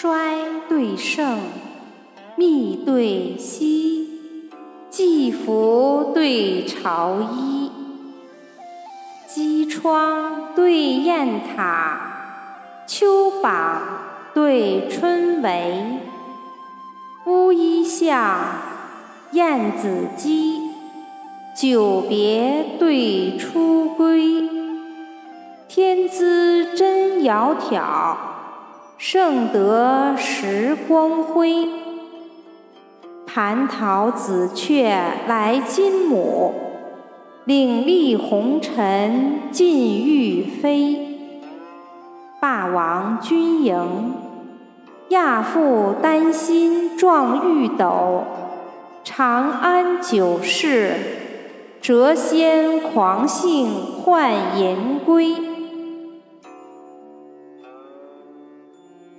衰对盛，密对稀，季服对朝衣，机窗对雁塔，秋榜对春闱，乌衣巷，燕子矶，久别对初归。天资真窈窕，圣德时光辉。蟠桃紫鹊来金母，岭立红尘尽欲飞。霸王军营，亚父丹心撞玉斗；长安酒肆，谪仙狂兴换银归。